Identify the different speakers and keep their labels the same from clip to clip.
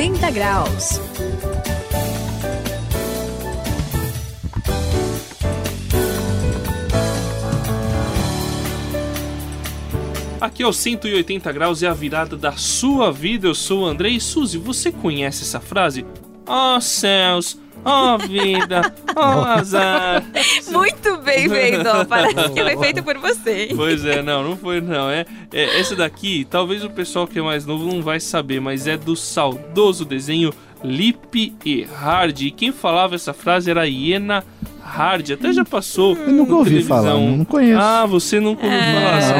Speaker 1: 180 graus.
Speaker 2: Aqui é o 180 graus e a virada da sua vida. Eu sou o André e Suzy, você conhece essa frase? Oh céus, oh vida, oh azar.
Speaker 3: Muito bem feito, parece que foi feito por você.
Speaker 2: Pois é, não, não foi não. É, é essa daqui, talvez o pessoal que é mais novo não vai saber, mas é do saudoso desenho Lip e Hard. E quem falava essa frase era a Hiena Hard, até já passou.
Speaker 4: Eu nunca ouvi
Speaker 2: televisão.
Speaker 4: falar, não conheço.
Speaker 2: Ah, você nunca ouviu
Speaker 3: É,
Speaker 2: falar? assim?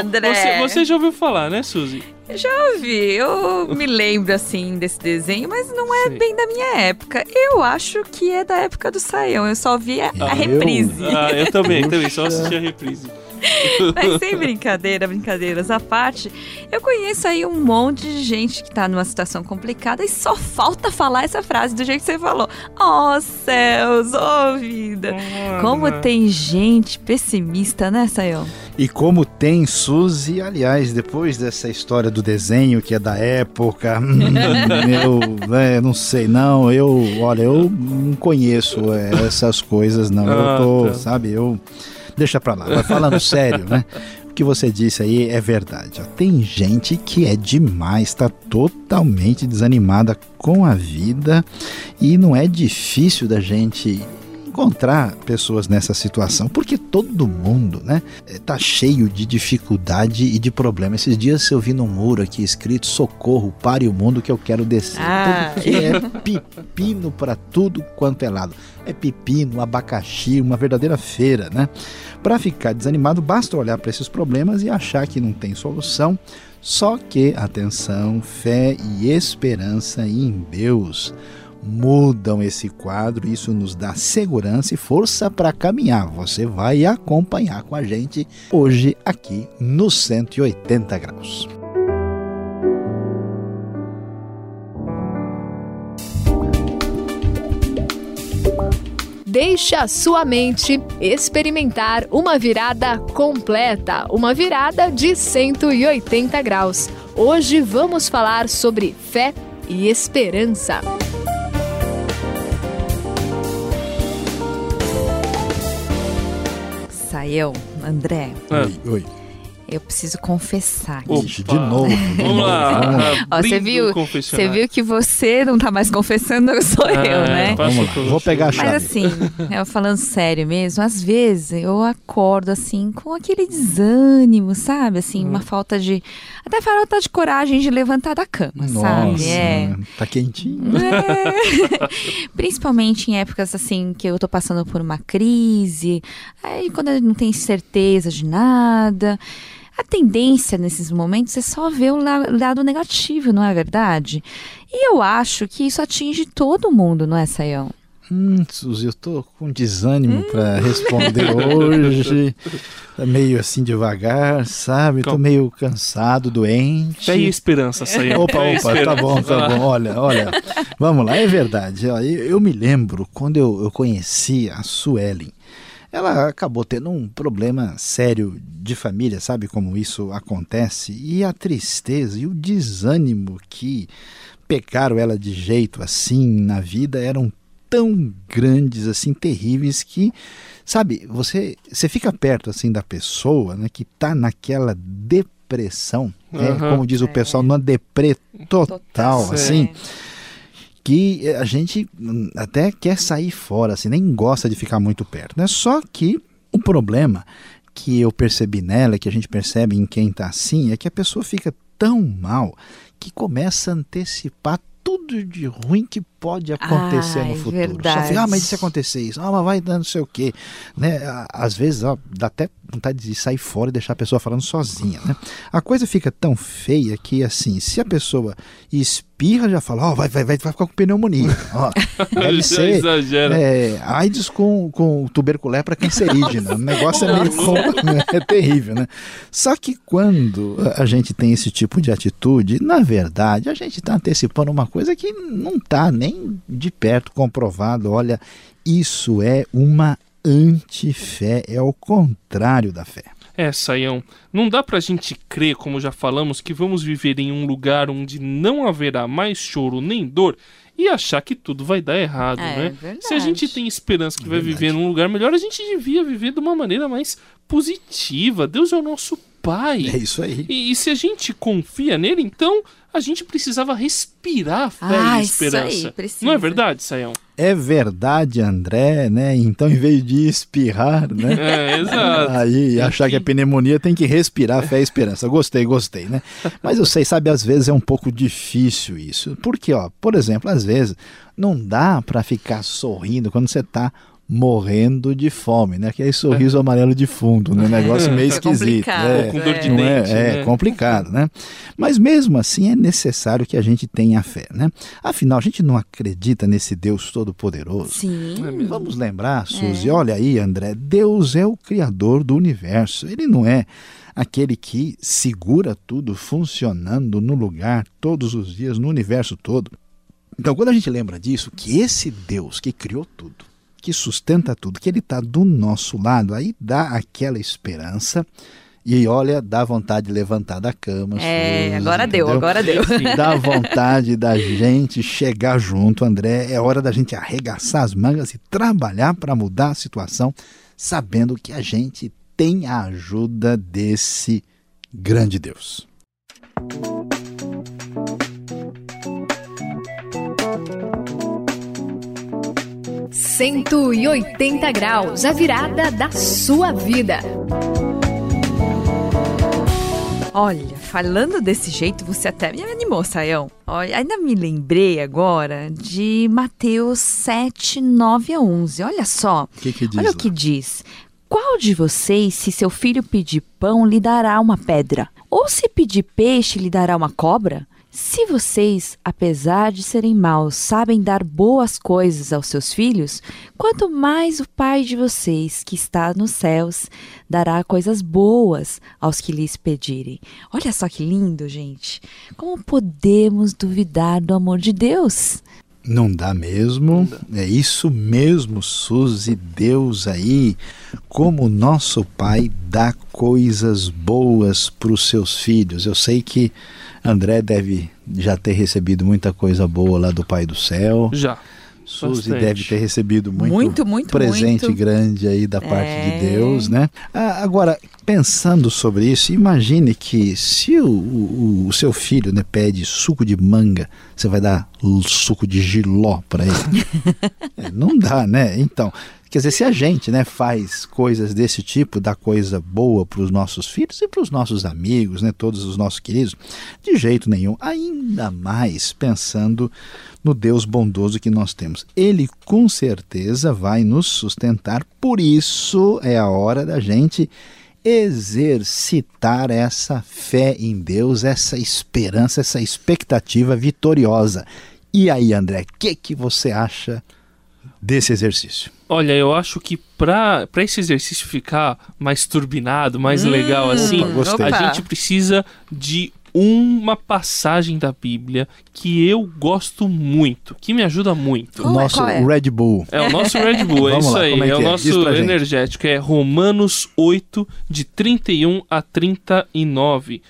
Speaker 3: André.
Speaker 2: Você, você já ouviu falar, né, Suzy?
Speaker 3: Já ouvi, eu me lembro assim desse desenho, mas não é
Speaker 2: Sim.
Speaker 3: bem da minha época. Eu acho que é da época do Saião, eu só vi a, a
Speaker 4: Eu?
Speaker 3: reprise.
Speaker 2: Ah, eu também, também, só assisti a reprise.
Speaker 3: Mas sem brincadeira, brincadeiras à parte, eu conheço aí um monte de gente que tá numa situação complicada e só falta falar essa frase do jeito que você falou. Oh céus, oh vida. Como tem gente pessimista, né, Sayão?
Speaker 4: E como tem Suzy, aliás, depois dessa história do desenho que é da época, eu né, não sei, não, eu, olha, eu não conheço é, essas coisas, não.
Speaker 2: Ah,
Speaker 4: eu tô,
Speaker 2: tá.
Speaker 4: sabe, eu. Deixa pra lá, mas falando sério, né? O que você disse aí é verdade. ó. Tem gente que é demais, tá totalmente desanimada com a vida e não é difícil da gente encontrar pessoas nessa situação, porque todo mundo, né, eh, tá cheio de dificuldade e de problema. Esses dias eu vi num muro aqui escrito socorro, pare o mundo que eu quero descer.
Speaker 3: Ah.
Speaker 4: Porque é pepino para tudo quanto é lado. É pepino, abacaxi, uma verdadeira feira, né? Para ficar desanimado, basta olhar para esses problemas e achar que não tem solução. Só que atenção, fé e esperança em Deus mudam esse quadro, isso nos dá segurança e força para caminhar. Você vai acompanhar com a gente hoje aqui no 180 graus.
Speaker 1: Deixe a sua mente experimentar uma virada completa, uma virada de 180 graus. Hoje vamos falar sobre fé e esperança.
Speaker 3: Sayão, André,
Speaker 2: Ah.
Speaker 4: Oi, oi.
Speaker 3: Eu preciso confessar.
Speaker 4: Ixi, de novo.
Speaker 2: Vamos lá.
Speaker 3: Ó, você viu- Você viu que você não tá mais confessando, sou eu,
Speaker 2: Ah,
Speaker 3: né?
Speaker 4: Vamos lá,
Speaker 2: pelo
Speaker 4: vou pegar a chave.
Speaker 3: Mas assim, eu falando sério mesmo, às vezes eu acordo assim com aquele desânimo, sabe? Assim,
Speaker 4: Hum.
Speaker 3: uma falta de. Até falta de coragem de levantar da cama,
Speaker 4: Nossa,
Speaker 3: sabe? É.
Speaker 4: tá quentinho.
Speaker 3: É. Principalmente em épocas assim que eu tô passando por uma crise, aí quando eu não tenho certeza de nada. A tendência nesses momentos é só ver o la- lado negativo, não é verdade? E eu acho que isso atinge todo mundo, não é, Sayão?
Speaker 4: Hum, Suzy, eu tô com desânimo pra responder hoje. Tá meio assim devagar, sabe? Tô
Speaker 2: Calma.
Speaker 4: meio cansado, doente.
Speaker 2: Fé e esperança, Sayão.
Speaker 4: Opa, opa, tá
Speaker 2: esperança.
Speaker 4: bom,
Speaker 2: Vai
Speaker 4: tá bom. Olha, olha. Vamos lá, é verdade. Eu, eu me lembro quando eu, eu conheci a Suelen. Ela acabou tendo um problema sério de família, sabe como isso acontece? E a tristeza e o desânimo que pegaram ela de jeito assim na vida eram tão grandes, assim, terríveis que, sabe, você, você fica perto assim da pessoa, né, que tá naquela depressão, né,
Speaker 2: Aham.
Speaker 4: como diz o pessoal, numa deprê total,
Speaker 2: Sei.
Speaker 4: assim, que a gente até quer sair fora, assim, nem gosta de ficar muito perto, né? Só que o problema que eu percebi nela, que a gente percebe em quem tá assim, é que a pessoa fica tão mal que começa a antecipar tudo de ruim que pode acontecer
Speaker 3: Ai,
Speaker 4: no futuro.
Speaker 3: verdade.
Speaker 4: Só fica, ah, mas e se acontecer isso? Ah, mas vai dando não sei o quê. Né? Às vezes ó, dá até vontade de sair fora e deixar a pessoa falando sozinha. Né? A coisa fica tão feia que, assim, se a pessoa espirra, já fala, ó, vai, vai, vai, vai ficar com pneumonia. Ó, deve ser
Speaker 2: exagera.
Speaker 4: é, AIDS com, com tuberculépra cancerígena. O negócio é meio é terrível, né? Só que quando a gente tem esse tipo de atitude, na verdade, a gente está antecipando uma coisa que não está nem de perto comprovado. Olha, isso é uma antifé, é o contrário da fé.
Speaker 2: É, Saião, não dá pra gente crer, como já falamos, que vamos viver em um lugar onde não haverá mais choro nem dor e achar que tudo vai dar errado,
Speaker 3: É,
Speaker 2: né?
Speaker 3: verdade.
Speaker 2: Se a gente tem esperança que vai
Speaker 4: Verdade.
Speaker 2: viver num lugar melhor, a gente devia viver de uma maneira mais positiva. Deus é o nosso Pai.
Speaker 4: É isso aí.
Speaker 2: E, e se a gente confia nele, então a gente precisava respirar fé
Speaker 3: Ah,
Speaker 2: e
Speaker 3: isso aí,
Speaker 2: esperança.
Speaker 3: precisa.
Speaker 2: Não é verdade, Saião?
Speaker 4: É verdade, André, né? Então, em vez de espirrar, né?
Speaker 2: É, exato.
Speaker 4: Aí, achar que é pneumonia, tem que respirar fé e esperança. Gostei, gostei, né? Mas eu sei, sabe, às vezes é um pouco difícil isso. Porque, ó, por exemplo, às vezes não dá pra ficar sorrindo quando você tá morrendo de fome, né? Aquele sorriso amarelo de fundo, né? Negócio meio
Speaker 3: É
Speaker 4: esquisito.
Speaker 3: complicado,
Speaker 4: É,
Speaker 2: Com dor de
Speaker 4: é,
Speaker 2: dente,
Speaker 4: é
Speaker 2: né?
Speaker 4: complicado, né? Mas mesmo assim é necessário que a gente tenha fé, né? Afinal, a gente não acredita nesse Deus todo-poderoso.
Speaker 3: Sim.
Speaker 2: É.
Speaker 4: Vamos lembrar, Suzy, olha aí, André, Deus é o criador do universo. Ele não é aquele que segura tudo funcionando no lugar todos os dias, no universo todo. Então, quando a gente lembra disso, que esse Deus que criou tudo, que sustenta tudo, que ele está do nosso lado, aí dá aquela esperança e olha, dá vontade de levantar da cama.
Speaker 3: É, agora deu,
Speaker 4: entendeu?
Speaker 3: agora deu.
Speaker 4: Dá vontade da gente chegar junto, André. É hora da gente arregaçar as mangas e trabalhar para mudar a situação, sabendo que a gente tem a ajuda desse grande Deus.
Speaker 1: 180 graus, a virada da sua vida.
Speaker 3: Olha, falando desse jeito, você até me animou, Saião. Olha, ainda me lembrei agora de Mateus 7, 9 a 11. Olha só.
Speaker 4: Que, que diz?
Speaker 3: Olha
Speaker 4: lá?
Speaker 3: o que diz. Qual de vocês, se seu filho pedir pão, lhe dará uma pedra? Ou se pedir peixe, lhe dará uma cobra? Se vocês, apesar de serem maus, sabem dar boas coisas aos seus filhos, quanto mais o Pai de vocês, que está nos céus, dará coisas boas aos que lhes pedirem. Olha só que lindo, gente. Como podemos duvidar do amor de Deus?
Speaker 4: Não dá mesmo. É isso mesmo, Suzy. Deus aí, como nosso Pai dá coisas boas para os seus filhos. Eu sei que André deve já ter recebido muita coisa boa lá do Pai do Céu.
Speaker 2: Já.
Speaker 4: Suzy
Speaker 2: Bastante.
Speaker 4: deve ter recebido muito,
Speaker 3: Muito, muito,
Speaker 4: presente
Speaker 3: muito.
Speaker 4: grande aí da parte
Speaker 3: É.
Speaker 4: de Deus, né? Ah, agora, pensando sobre isso, imagine que se o, o- o seu filho né, pede suco de manga, você vai dar suco de giló para ele? É, não dá, né? Então, quer dizer, se a gente né, faz coisas desse tipo, dá coisa boa para os nossos filhos e para os nossos amigos, né, todos os nossos queridos, de jeito nenhum, ainda mais pensando no Deus bondoso que nós temos. Ele com certeza vai nos sustentar, por isso é a hora da gente exercitar essa fé em Deus, essa esperança, essa expectativa vitoriosa. E aí, André, o que, que você acha desse exercício?
Speaker 2: Olha, eu acho que pra, pra esse exercício ficar mais turbinado, mais legal assim,
Speaker 4: Opa,
Speaker 2: a gente precisa de uma passagem da Bíblia que eu gosto muito, que me ajuda muito.
Speaker 4: O
Speaker 3: é-
Speaker 4: nosso
Speaker 3: é?
Speaker 4: Red Bull.
Speaker 2: É o nosso Red Bull, é
Speaker 4: Vamos
Speaker 2: isso
Speaker 4: lá,
Speaker 2: aí.
Speaker 4: como é
Speaker 2: É, o
Speaker 4: é?
Speaker 2: Nosso energético. É Romanos 8, de 31 a 39.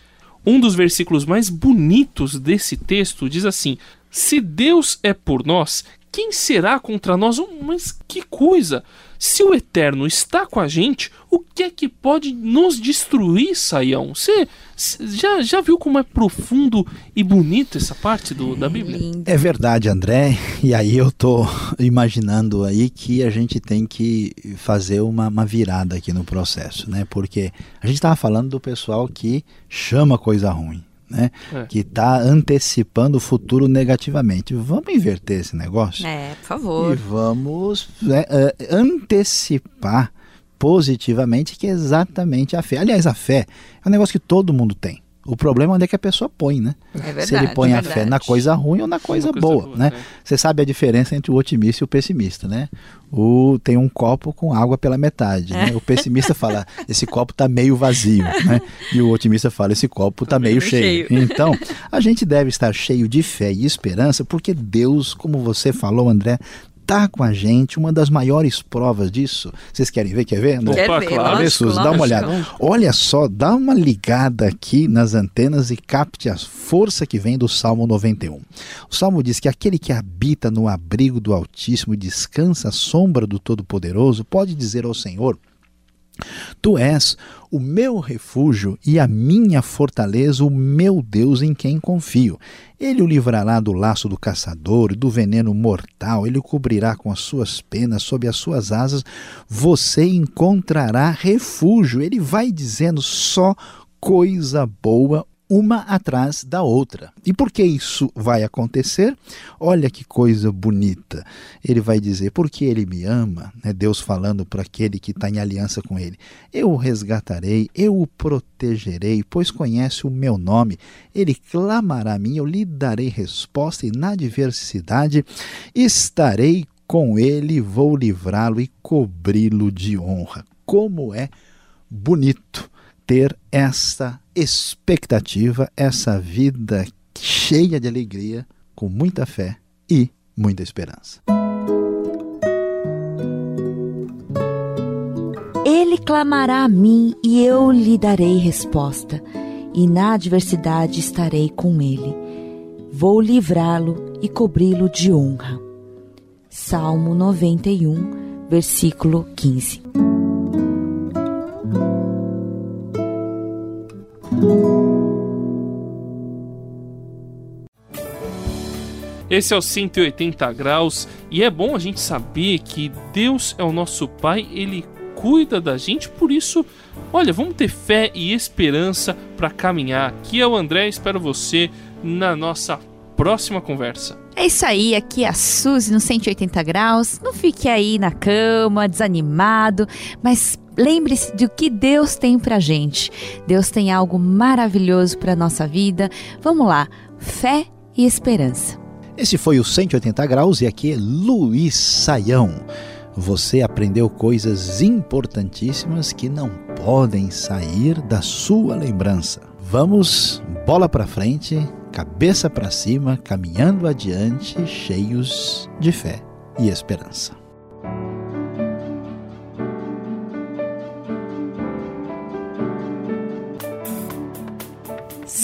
Speaker 2: Um dos versículos mais bonitos desse texto diz assim: Se Deus é por nós, quem será contra nós? Mas que coisa! Se o Eterno está com a gente, o que é que pode nos destruir, Saião? Você cê já, já viu como é profundo e bonito essa parte do, da Bíblia?
Speaker 3: Lindo.
Speaker 4: É verdade, André. E aí eu tô imaginando aí que a gente tem que fazer uma, uma virada aqui no processo, né? Porque a gente estava falando do pessoal que chama coisa ruim, né?
Speaker 2: É.
Speaker 4: Que está antecipando o futuro negativamente. Vamos inverter esse negócio
Speaker 3: É, por
Speaker 4: e
Speaker 3: favor.
Speaker 4: vamos né, eh, antecipar positivamente que é exatamente a fé. Aliás, a fé é um negócio que todo mundo tem. O problema é onde é que a pessoa põe, né?
Speaker 3: É verdade.
Speaker 4: se ele põe
Speaker 3: é
Speaker 4: a fé na coisa ruim ou na coisa,
Speaker 2: coisa
Speaker 4: boa,
Speaker 2: boa,
Speaker 4: né?
Speaker 2: né?
Speaker 4: Você sabe a diferença entre o otimista e o pessimista, né? O tem um copo com água pela metade, né? O pessimista fala esse copo tá meio vazio, né? E o otimista fala esse copo tá meio
Speaker 3: meio
Speaker 4: cheio.
Speaker 3: cheio.
Speaker 4: Então, a gente deve estar cheio de fé e esperança porque Deus, como você falou, André, está com a gente. Uma das maiores provas disso. Vocês querem ver? Quer ver, André?
Speaker 2: Opa,
Speaker 3: ver,
Speaker 2: claro.
Speaker 3: lógico,
Speaker 4: Dá uma olhada. Olha só, dá uma ligada aqui nas antenas e capte a força que vem do Salmo 91. O Salmo diz que aquele que habita no abrigo do Altíssimo e descansa à sombra do Todo-Poderoso pode dizer ao Senhor: Tu és o meu refúgio e a minha fortaleza, o meu Deus em quem confio. Ele o livrará do laço do caçador do veneno mortal, ele o cobrirá com as suas penas, sob as suas asas você encontrará refúgio. Ele vai dizendo só coisa boa uma atrás da outra. E por que isso vai acontecer? Olha que coisa bonita. Ele vai dizer, porque ele me ama, né? Deus falando para aquele que está em aliança com ele. Eu o resgatarei, eu o protegerei, pois conhece o meu nome. Ele clamará a mim, eu lhe darei resposta, e na adversidade estarei com ele, vou livrá-lo e cobri-lo de honra. Como é bonito ter essa expectativa, essa vida cheia de alegria, com muita fé e muita esperança.
Speaker 3: Ele clamará a mim e eu lhe darei resposta, e na adversidade estarei com ele. Vou livrá-lo e cobri-lo de honra. Salmo 91, versículo 15.
Speaker 2: Esse é o 180 graus e é bom a gente saber que Deus é o nosso Pai, ele cuida da gente, por isso, olha, vamos ter fé e esperança para caminhar. Aqui é o André, espero você na nossa próxima conversa.
Speaker 3: É isso aí, aqui é a Suzy no 180 graus. Não fique aí na cama, desanimado, mas lembre-se do que Deus tem pra gente. Deus tem algo maravilhoso pra nossa vida. Vamos lá, fé e esperança.
Speaker 4: Esse foi o 180 graus e aqui é Luiz Saião. Você aprendeu coisas importantíssimas que não podem sair da sua lembrança. Vamos bola para frente, cabeça para cima, caminhando adiante, cheios de fé e esperança.